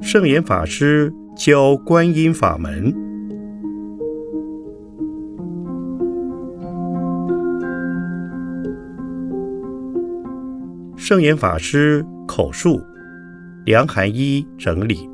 圣严法师教观音法门。圣严法师口述，梁寒一整理。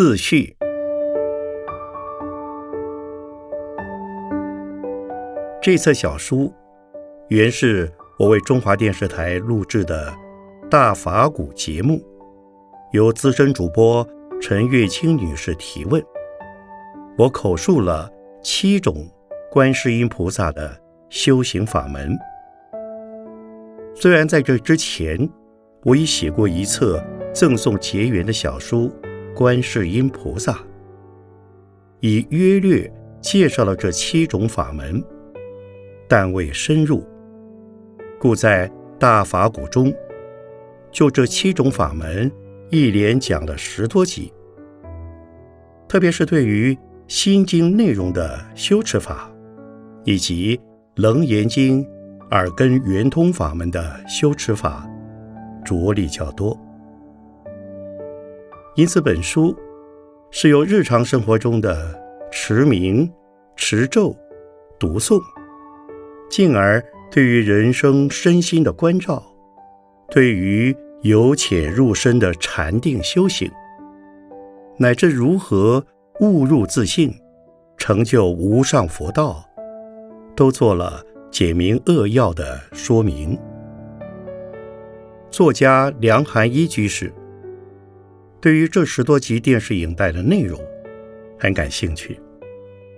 自序。这册小书原是我为中华电视台录制的大法古节目，由资深主播陈月清女士提问，我口述了七种观世音菩萨的修行法门。虽然在这之前，我已写过一册赠送结缘的小书。观世音菩萨，以约略介绍了这七种法门，但未深入，故在大法古中，就这七种法门一连讲了十多集。特别是对于心经内容的修持法，以及楞严经耳根圆通法门的修持法，着力较多。因此，本书是由日常生活中的持名、持咒、读诵，进而对于人生身心的关照，对于由浅入深的禅定修行，乃至如何悟入自信、成就无上佛道，都做了简明扼要的说明。作家梁寒一居士。对于这十多集电视影带的内容很感兴趣，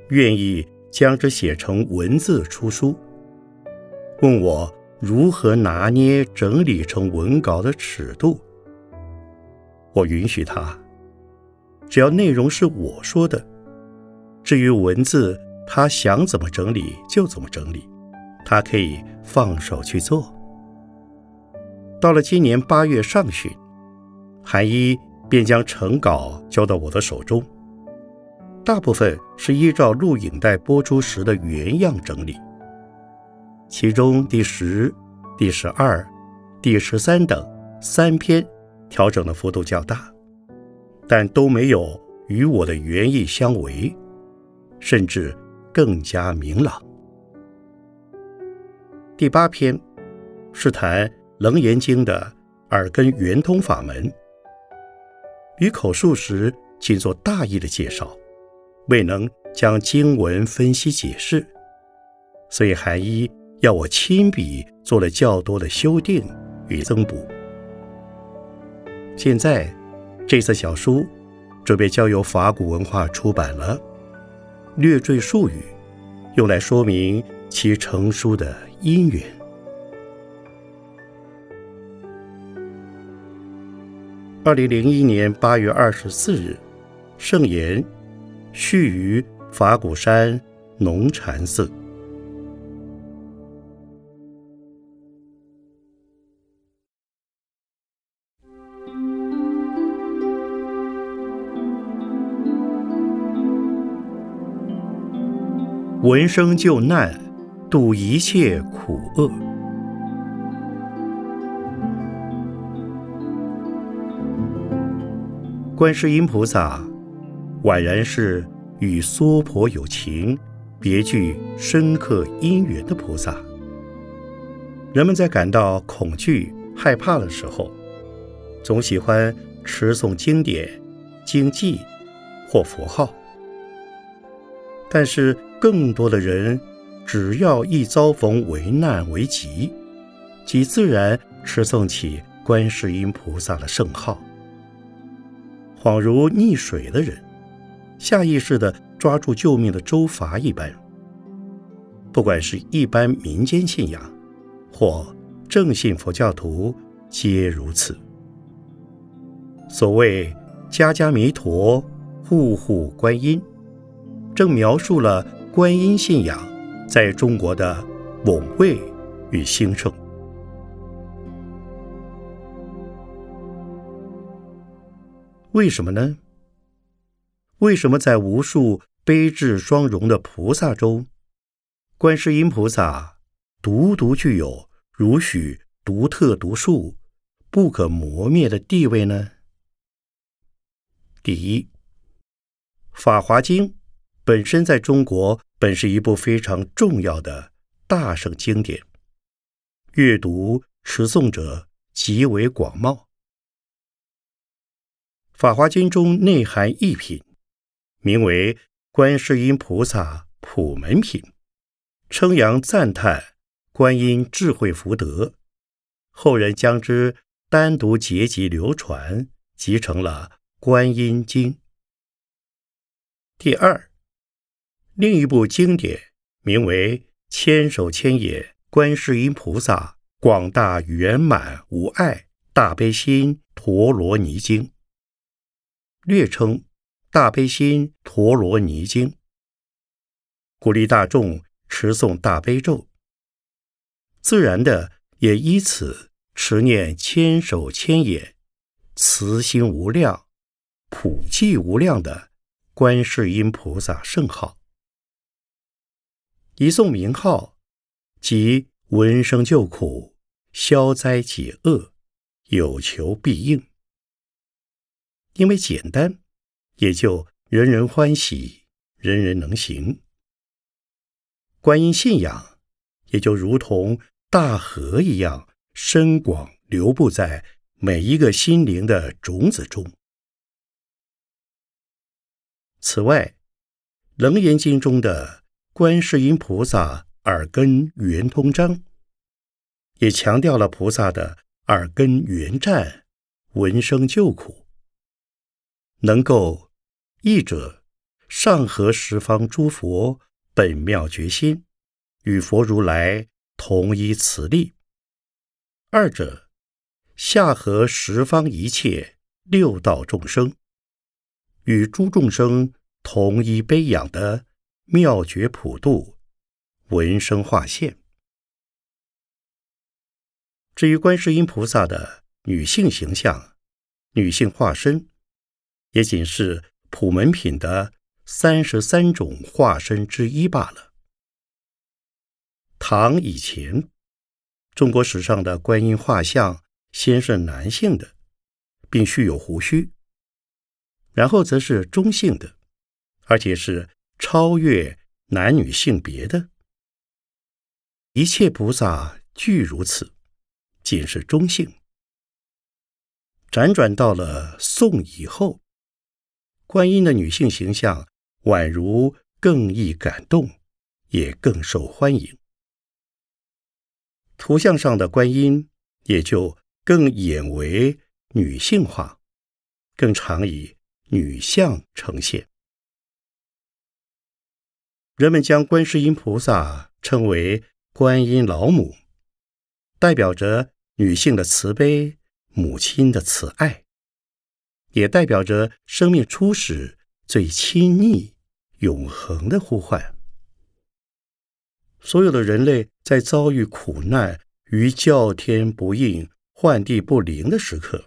愿意将之写成文字出书。问我如何拿捏整理成文稿的尺度，我允许他，只要内容是我说的，至于文字，他想怎么整理就怎么整理，他可以放手去做。到了今年八月上旬，韩一。便将成稿交到我的手中，大部分是依照录影带播出时的原样整理，其中第十、第十二、第十三等三篇调整的幅度较大，但都没有与我的原意相违，甚至更加明朗。第八篇是谈《楞严经》的耳根圆通法门。与口述时，仅做大意的介绍，未能将经文分析解释，所以韩一要我亲笔做了较多的修订与增补。现在，这册小书准备交由法古文化出版了，略赘术语，用来说明其成书的因缘。二零零一年八月二十四日，圣言续于法鼓山农禅寺。闻声救难，度一切苦厄。观世音菩萨，宛然是与娑婆有情、别具深刻因缘的菩萨。人们在感到恐惧、害怕的时候，总喜欢持诵经典、经记或佛号。但是，更多的人只要一遭逢危难危急，即自然持诵起观世音菩萨的圣号。恍如溺水的人，下意识地抓住救命的舟筏一般。不管是一般民间信仰，或正信佛教徒，皆如此。所谓“家家弥陀，户户观音”，正描述了观音信仰在中国的猛位与兴盛。为什么呢？为什么在无数悲智双融的菩萨中，观世音菩萨独独具有如许独特独树、不可磨灭的地位呢？第一，《法华经》本身在中国本是一部非常重要的大圣经典，阅读持诵者极为广袤。《法华经》中内含一品。名为观世音菩萨普门品，称扬赞叹观音智慧福德，后人将之单独结集流传，集成了《观音经》。第二，另一部经典名为《千手千眼观世音菩萨广大圆满无碍大悲心陀罗尼经》，略称。大悲心陀罗尼经，鼓励大众持诵大悲咒，自然的也依此持念千手千眼、慈心无量、普济无量的观世音菩萨圣号。一诵名号，即闻声救苦、消灾解厄、有求必应，因为简单。也就人人欢喜，人人能行。观音信仰也就如同大河一样深广，流布在每一个心灵的种子中。此外，《楞严经》中的观世音菩萨耳根圆通章，也强调了菩萨的耳根圆湛，闻声救苦，能够。译者上合十方诸佛本妙觉心，与佛如来同一慈力；二者下合十方一切六道众生，与诸众生同一悲仰的妙觉普度闻声化现。至于观世音菩萨的女性形象、女性化身，也仅是。普门品的三十三种化身之一罢了。唐以前，中国史上的观音画像先是男性的，并蓄有胡须；然后则是中性的，而且是超越男女性别的。一切菩萨俱如此，仅是中性。辗转到了宋以后。观音的女性形象宛如更易感动，也更受欢迎。图像上的观音也就更演为女性化，更常以女相呈现。人们将观世音菩萨称为观音老母，代表着女性的慈悲，母亲的慈爱。也代表着生命初始最亲昵、永恒的呼唤。所有的人类在遭遇苦难与叫天不应、唤地不灵的时刻，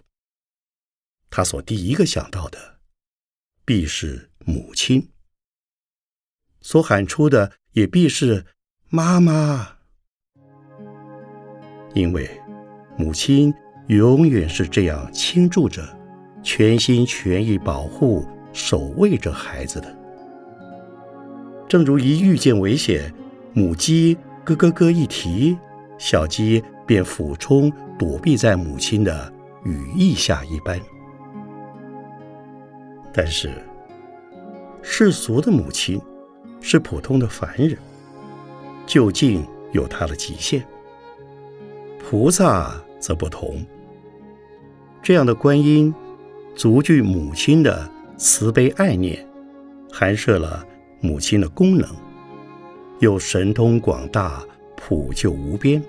他所第一个想到的，必是母亲；所喊出的也必是妈妈，因为母亲永远是这样倾注着。全心全意保护、守卫着孩子的，正如一遇见危险，母鸡咯咯咯一啼，小鸡便俯冲躲避在母亲的羽翼下一般。但是，世俗的母亲是普通的凡人，究竟有它的极限。菩萨则不同，这样的观音。足具母亲的慈悲爱念，含摄了母亲的功能，又神通广大，普救无边。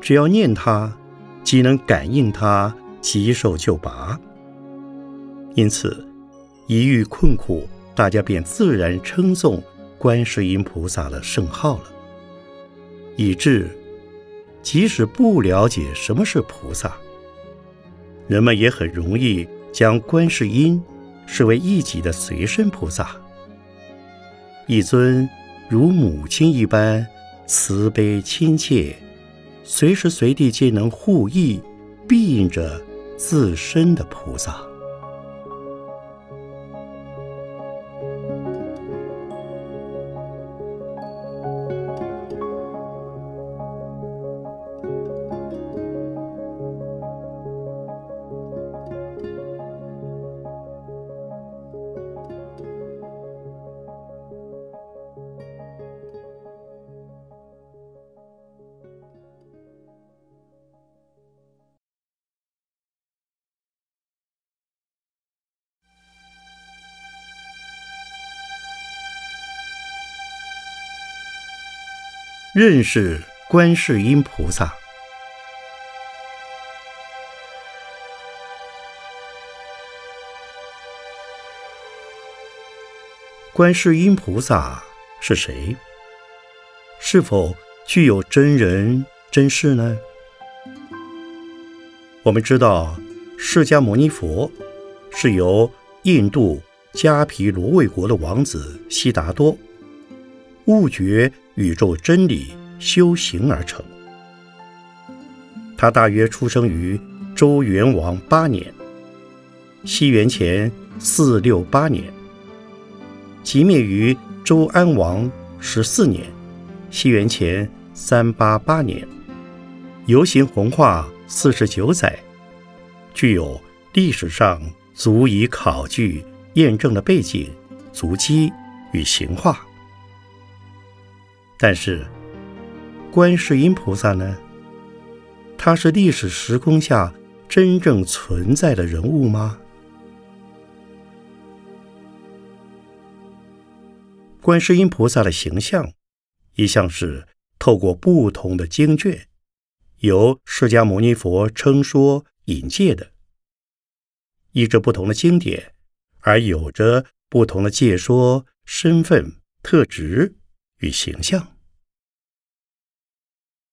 只要念他，即能感应他，即受救拔。因此，一遇困苦，大家便自然称颂观世音菩萨的圣号了，以致即使不了解什么是菩萨。人们也很容易将观世音视为一己的随身菩萨，一尊如母亲一般慈悲亲切，随时随地皆能护佑、庇应着自身的菩萨。认识观世音菩萨。观世音菩萨是谁？是否具有真人真事呢？我们知道，释迦牟尼佛是由印度迦毗罗卫国的王子悉达多悟觉。宇宙真理修行而成。他大约出生于周元王八年（西元前四六八年），即灭于周安王十四年（西元前三八八年），游行弘化四十九载，具有历史上足以考据验证的背景、足迹与形化。但是，观世音菩萨呢？他是历史时空下真正存在的人物吗？观世音菩萨的形象一向是透过不同的经卷，由释迦牟尼佛称说引介的，依着不同的经典而有着不同的介说身份特质。与形象，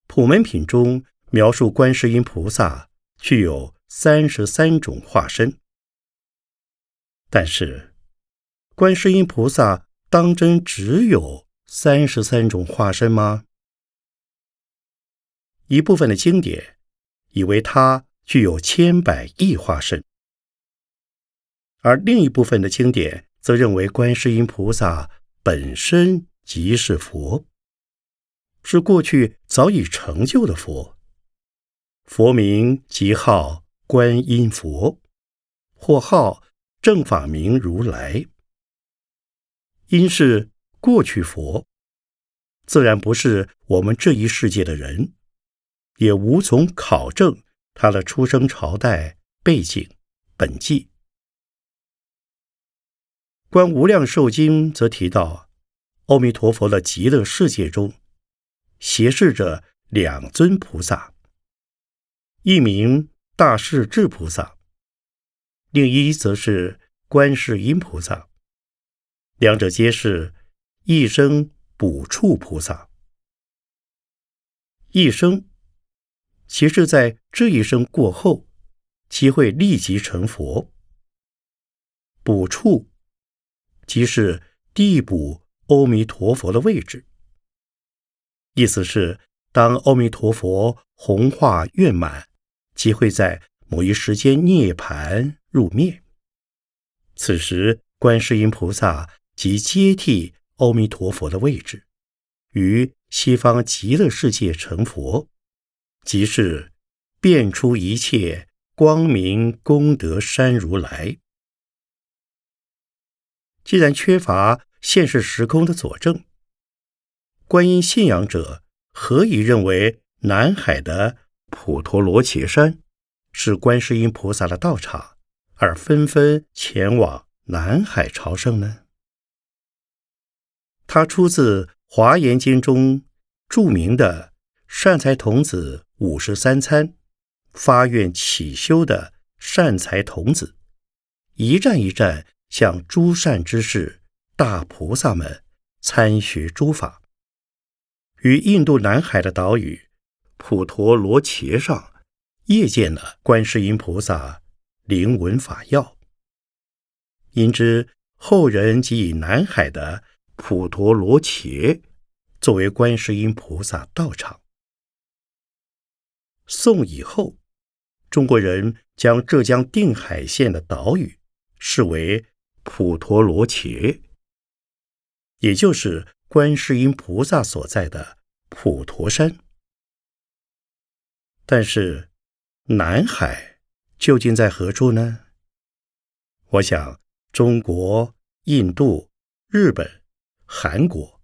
普门品中描述观世音菩萨具有三十三种化身。但是，观世音菩萨当真只有三十三种化身吗？一部分的经典以为他具有千百亿化身，而另一部分的经典则认为观世音菩萨本身。即是佛，是过去早已成就的佛。佛名即号观音佛，或号正法明如来。因是过去佛，自然不是我们这一世界的人，也无从考证他的出生朝代背景本纪。观无量寿经则提到。阿弥陀佛的极乐世界中，斜视着两尊菩萨，一名大势至菩萨，另一则是观世音菩萨。两者皆是一生补处菩萨。一生，其是在这一生过后，其会立即成佛。补处，即是地补。阿弥陀佛的位置，意思是，当阿弥陀佛弘化圆满，即会在某一时间涅盘入灭。此时，观世音菩萨即接替阿弥陀佛的位置，于西方极乐世界成佛，即是变出一切光明功德山如来。既然缺乏。现实时空的佐证，观音信仰者何以认为南海的普陀罗伽山是观世音菩萨的道场，而纷纷前往南海朝圣呢？它出自《华严经》中著名的善财童子五十三参发愿起修的善财童子，一站一站向诸善之事。大菩萨们参学诸法，于印度南海的岛屿普陀罗伽上，夜见了观世音菩萨灵文法要。因之后人即以南海的普陀罗伽作为观世音菩萨道场。宋以后，中国人将浙江定海县的岛屿视为普陀罗伽，也就是观世音菩萨所在的普陀山。但是，南海究竟在何处呢？我想，中国、印度、日本、韩国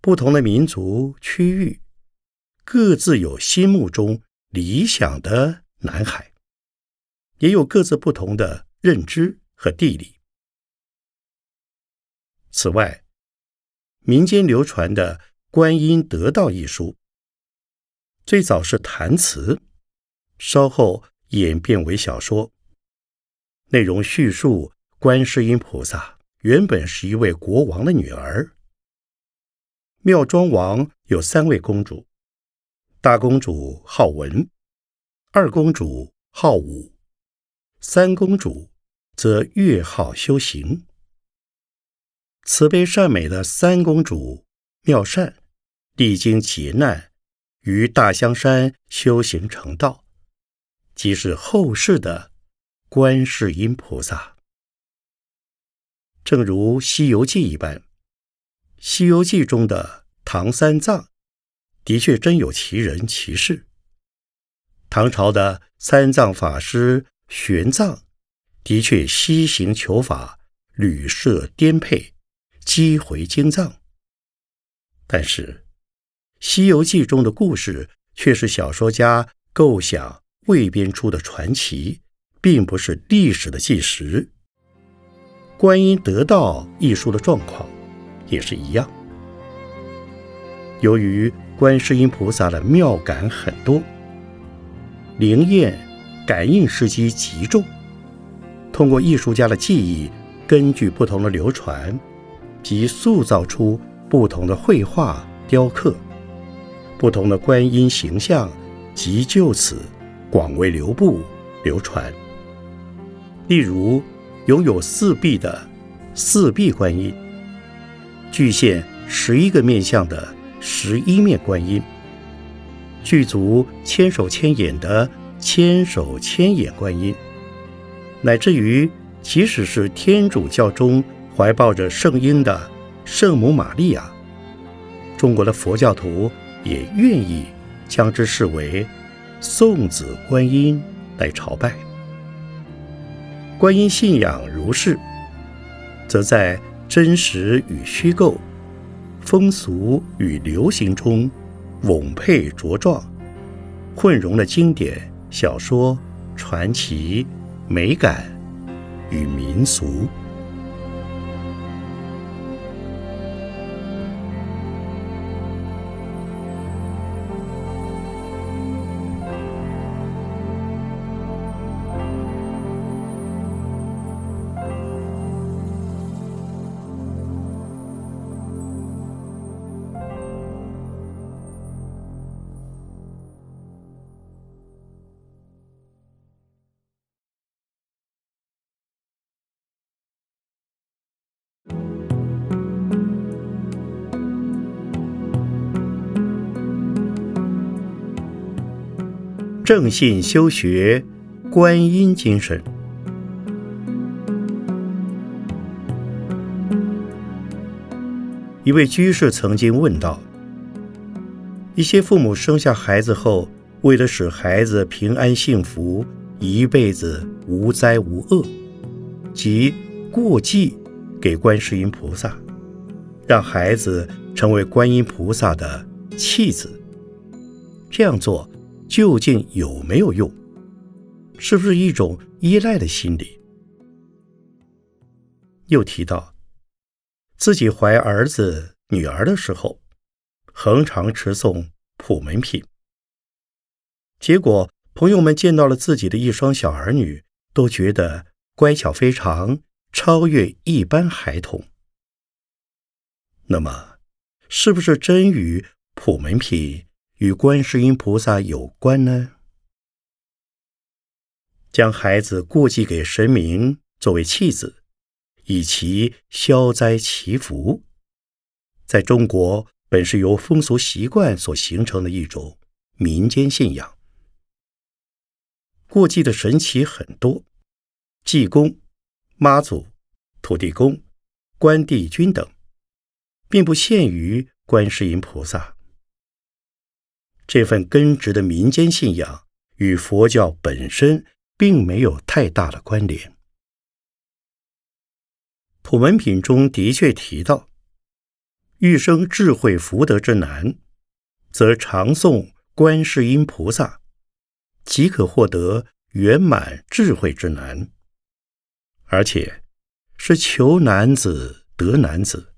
不同的民族区域，各自有心目中。理想的南海，也有各自不同的认知和地理。此外，民间流传的《观音得道》一书，最早是谈词，稍后演变为小说。内容叙述观世音菩萨原本是一位国王的女儿。妙庄王有三位公主。大公主好文，二公主好武，三公主则越好修行。慈悲善美的三公主妙善，历经劫难，于大香山修行成道，即是后世的观世音菩萨。正如《西游记》一般，《西游记》中的唐三藏。的确真有其人其事。唐朝的三藏法师玄奘，的确西行求法，屡设颠沛，击回经藏。但是，《西游记》中的故事却是小说家构想未编出的传奇，并不是历史的纪实。《观音得道》一书的状况也是一样。由于观世音菩萨的妙感很多，灵验感应时机极重。通过艺术家的记忆，根据不同的流传，即塑造出不同的绘画、雕刻，不同的观音形象，即就此广为流布流传。例如，拥有四臂的四臂观音，具现十一个面相的。十一面观音，具足千手千眼的千手千眼观音，乃至于即使是天主教中怀抱着圣婴的圣母玛利亚，中国的佛教徒也愿意将之视为送子观音来朝拜。观音信仰如是，则在真实与虚构。风俗与流行中，瓮配茁壮，混融了经典小说、传奇、美感与民俗。正信修学观音精神。一位居士曾经问道：“一些父母生下孩子后，为了使孩子平安幸福，一辈子无灾无厄，即过继给观世音菩萨，让孩子成为观音菩萨的弃子。这样做。”究竟有没有用？是不是一种依赖的心理？又提到自己怀儿子、女儿的时候，恒常持诵普门品，结果朋友们见到了自己的一双小儿女，都觉得乖巧非常，超越一般孩童。那么，是不是真与普门品？与观世音菩萨有关呢？将孩子过继给神明作为弃子，以其消灾祈福，在中国本是由风俗习惯所形成的一种民间信仰。过继的神奇很多，济公、妈祖、土地公、关帝君等，并不限于观世音菩萨。这份根植的民间信仰与佛教本身并没有太大的关联。普门品中的确提到，欲生智慧福德之难，则常诵观世音菩萨。即可获得圆满智慧之难，而且是求男子得男子，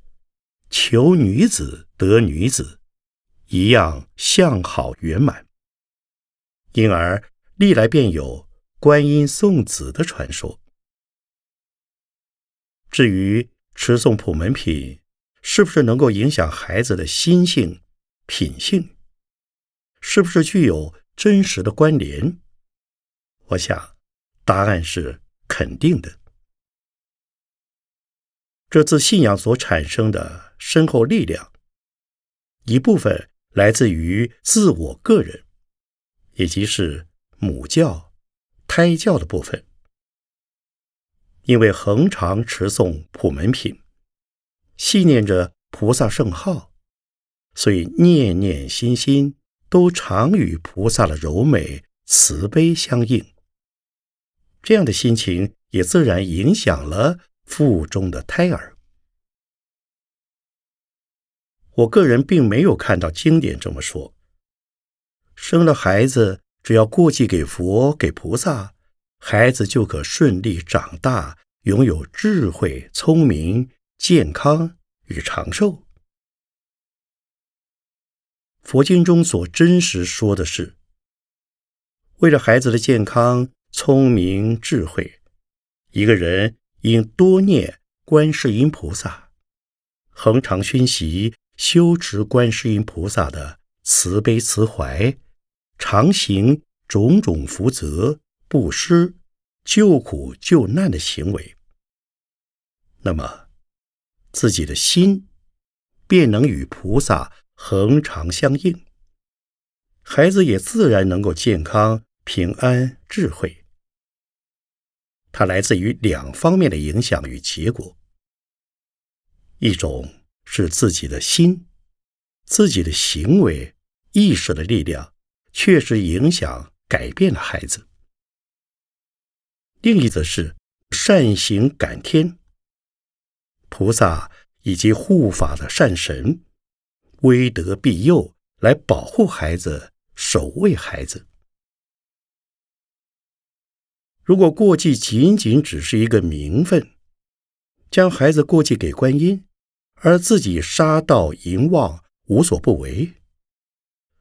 求女子得女子，一样相好圆满。因而历来便有观音送子的传说。至于持诵普门品是不是能够影响孩子的心性、品性，是不是具有？真实的关联，我想答案是肯定的。这自信仰所产生的深厚力量，一部分来自于自我个人，也即是母教、胎教的部分。因为恒常持诵普门品，细念着菩萨圣号，所以念念心心。都常与菩萨的柔美慈悲相应，这样的心情也自然影响了腹中的胎儿。我个人并没有看到经典这么说：生了孩子，只要过继给佛、给菩萨，孩子就可顺利长大，拥有智慧、聪明、健康与长寿。佛经中所真实说的是，为了孩子的健康、聪明、智慧，一个人应多念观世音菩萨，恒常熏习修持观世音菩萨的慈悲慈怀，常行种种福泽、布施、救苦救难的行为，那么自己的心便能与菩萨。恒常相应，孩子也自然能够健康、平安、智慧。它来自于两方面的影响与结果：一种是自己的心、自己的行为、意识的力量，确实影响、改变了孩子；另一则是善行感天，菩萨以及护法的善神。威德庇佑，来保护孩子，守卫孩子。如果过继仅仅只是一个名分，将孩子过继给观音，而自己杀盗淫妄无所不为，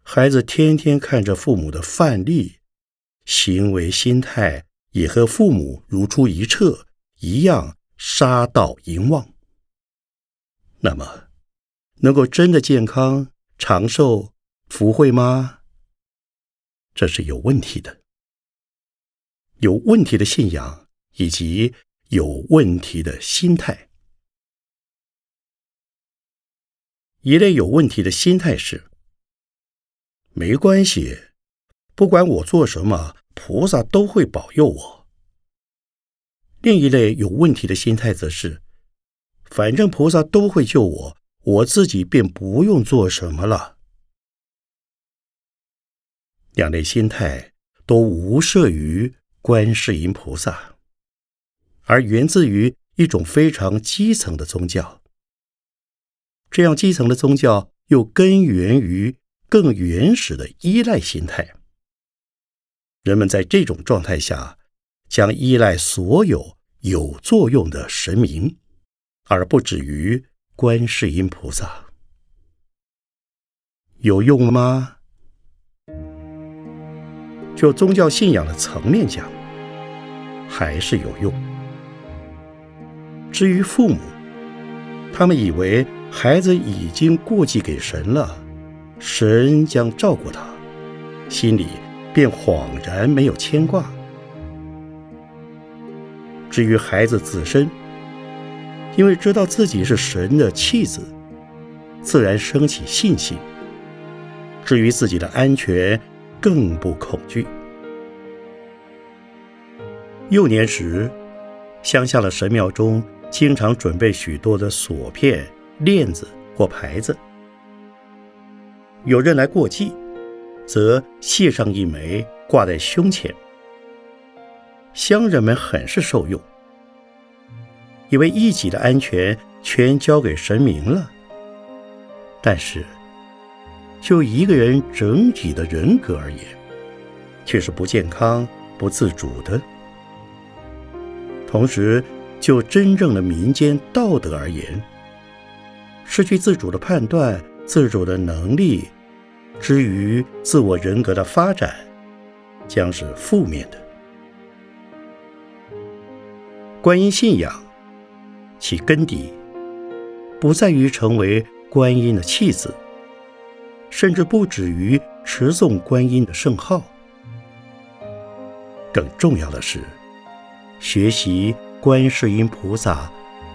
孩子天天看着父母的范例，行为心态也和父母如出一辙，一样杀盗淫妄，那么。能够真的健康长寿福慧吗？这是有问题的，有问题的信仰以及有问题的心态。一类有问题的心态是：没关系，不管我做什么，菩萨都会保佑我。另一类有问题的心态则是：反正菩萨都会救我。我自己便不用做什么了。两类心态都无涉于观世音菩萨，而源自于一种非常基层的宗教。这样基层的宗教又根源于更原始的依赖心态。人们在这种状态下，将依赖所有有作用的神明，而不止于。观世音菩萨有用吗？就宗教信仰的层面讲，还是有用。至于父母，他们以为孩子已经过继给神了，神将照顾他，心里便恍然没有牵挂。至于孩子自身，因为知道自己是神的弃子，自然升起信心。至于自己的安全，更不恐惧。幼年时，乡下的神庙中经常准备许多的锁片、链子或牌子。有人来过继，则系上一枚挂在胸前。乡人们很是受用，以为一己的安全全交给神明了。但是，就一个人整体的人格而言，却是不健康、不自主的。同时，就真正的民间道德而言，失去自主的判断、自主的能力，之于自我人格的发展，将是负面的。观音信仰，其根底不在于成为观音的弃子，甚至不止于持诵观音的圣号。更重要的是，学习观世音菩萨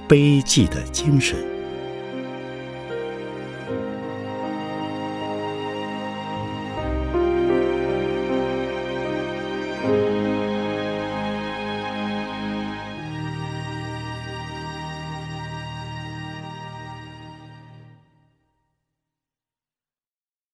悲寂的精神。